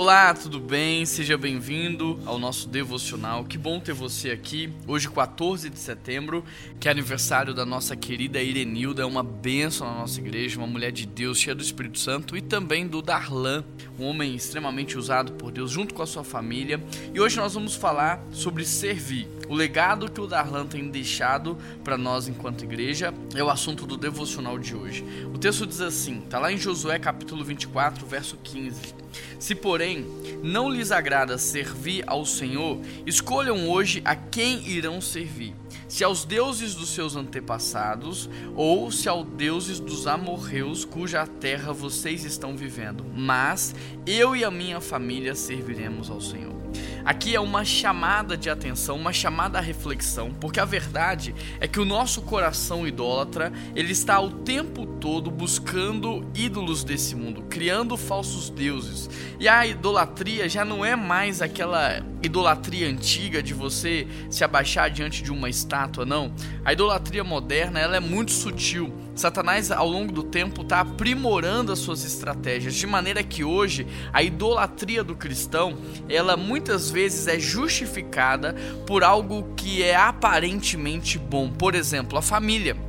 Olá, tudo bem? Seja bem-vindo ao nosso devocional. Que bom ter você aqui. Hoje, 14 de setembro, que é aniversário da nossa querida Irenilda, é uma bênção na nossa igreja, uma mulher de Deus, cheia do Espírito Santo, e também do Darlan, um homem extremamente usado por Deus, junto com a sua família. E hoje nós vamos falar sobre servir. O legado que o Darlan tem deixado para nós enquanto igreja é o assunto do devocional de hoje. O texto diz assim, tá lá em Josué capítulo 24, verso 15. Se, porém, não lhes agrada servir ao Senhor, escolham hoje a quem irão servir: se aos deuses dos seus antepassados, ou se aos deuses dos amorreus, cuja terra vocês estão vivendo. Mas eu e a minha família serviremos ao Senhor. Aqui é uma chamada de atenção, uma chamada à reflexão, porque a verdade é que o nosso coração idólatra, ele está o tempo todo buscando ídolos desse mundo, criando falsos deuses. E a idolatria já não é mais aquela idolatria antiga de você se abaixar diante de uma estátua, não. A idolatria moderna, ela é muito sutil. Satanás, ao longo do tempo, está aprimorando as suas estratégias, de maneira que hoje a idolatria do cristão, ela muitas vezes é justificada por algo que é aparentemente bom. Por exemplo, a família.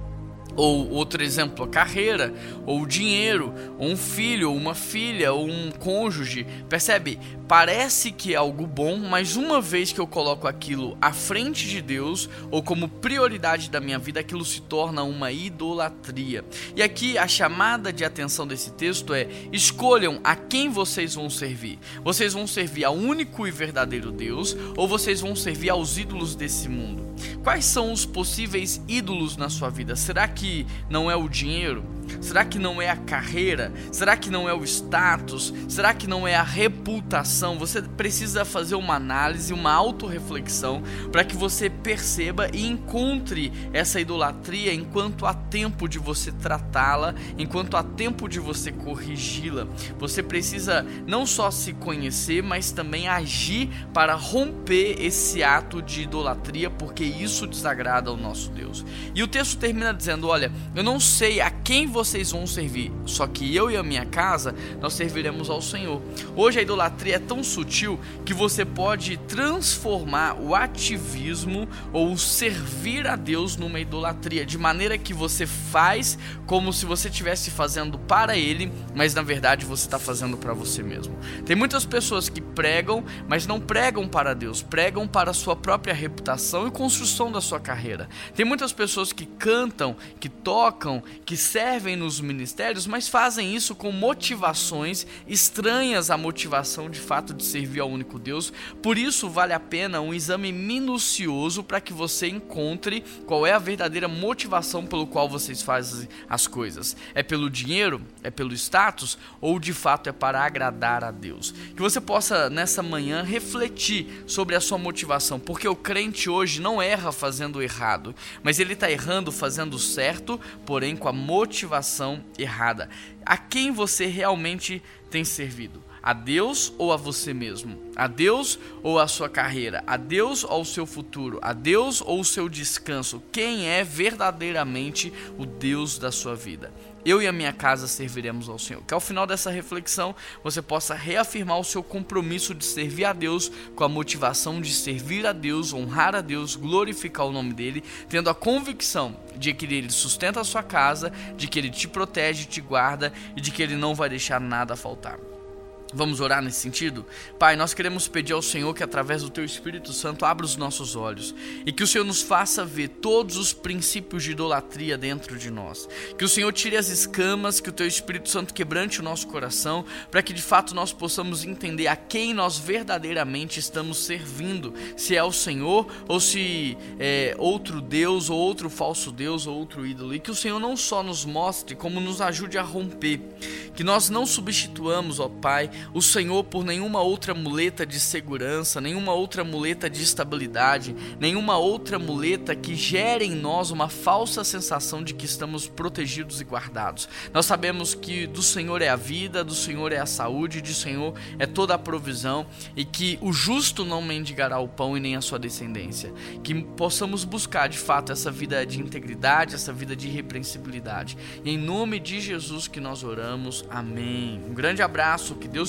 Ou outro exemplo, a carreira, ou dinheiro, ou um filho, ou uma filha, ou um cônjuge. Percebe? Parece que é algo bom, mas uma vez que eu coloco aquilo à frente de Deus, ou como prioridade da minha vida, aquilo se torna uma idolatria. E aqui a chamada de atenção desse texto é: escolham a quem vocês vão servir. Vocês vão servir ao único e verdadeiro Deus, ou vocês vão servir aos ídolos desse mundo? Quais são os possíveis ídolos na sua vida? Será que não é o dinheiro? Será que não é a carreira? Será que não é o status? Será que não é a reputação? Você precisa fazer uma análise, uma autorreflexão para que você perceba e encontre essa idolatria enquanto há tempo de você tratá-la, enquanto há tempo de você corrigi-la. Você precisa não só se conhecer, mas também agir para romper esse ato de idolatria, porque isso desagrada ao nosso Deus. E o texto termina dizendo: Olha, eu não sei a quem você vocês vão servir, só que eu e a minha casa nós serviremos ao Senhor. Hoje a idolatria é tão sutil que você pode transformar o ativismo ou o servir a Deus numa idolatria, de maneira que você faz como se você estivesse fazendo para Ele, mas na verdade você está fazendo para você mesmo. Tem muitas pessoas que pregam, mas não pregam para Deus, pregam para a sua própria reputação e construção da sua carreira. Tem muitas pessoas que cantam, que tocam, que servem servem nos ministérios, mas fazem isso com motivações estranhas à motivação de fato de servir ao único Deus. Por isso, vale a pena um exame minucioso para que você encontre qual é a verdadeira motivação pelo qual vocês fazem as coisas. É pelo dinheiro? É pelo status? Ou de fato é para agradar a Deus? Que você possa nessa manhã refletir sobre a sua motivação, porque o crente hoje não erra fazendo errado, mas ele está errando fazendo certo, porém com a motivação motivação errada. A quem você realmente tem servido? A Deus ou a você mesmo? A Deus ou a sua carreira? A Deus ou o seu futuro? A Deus ou o seu descanso? Quem é verdadeiramente o Deus da sua vida? Eu e a minha casa serviremos ao Senhor. Que ao final dessa reflexão você possa reafirmar o seu compromisso de servir a Deus com a motivação de servir a Deus, honrar a Deus, glorificar o nome dele, tendo a convicção de que ele sustenta a sua casa, de que ele te protege, te guarda e de que ele não vai deixar nada faltar. Vamos orar nesse sentido? Pai, nós queremos pedir ao Senhor que, através do Teu Espírito Santo, abra os nossos olhos e que o Senhor nos faça ver todos os princípios de idolatria dentro de nós. Que o Senhor tire as escamas, que o Teu Espírito Santo quebrante o nosso coração, para que de fato nós possamos entender a quem nós verdadeiramente estamos servindo: se é o Senhor ou se é outro Deus, ou outro falso Deus, ou outro ídolo. E que o Senhor não só nos mostre, como nos ajude a romper. Que nós não substituamos, ó Pai, o Senhor por nenhuma outra muleta de segurança, nenhuma outra muleta de estabilidade, nenhuma outra muleta que gere em nós uma falsa sensação de que estamos protegidos e guardados. Nós sabemos que do Senhor é a vida, do Senhor é a saúde, do Senhor é toda a provisão e que o justo não mendigará o pão e nem a sua descendência. Que possamos buscar de fato essa vida de integridade, essa vida de irrepreensibilidade. E em nome de Jesus que nós oramos. Amém. Um grande abraço, que Deus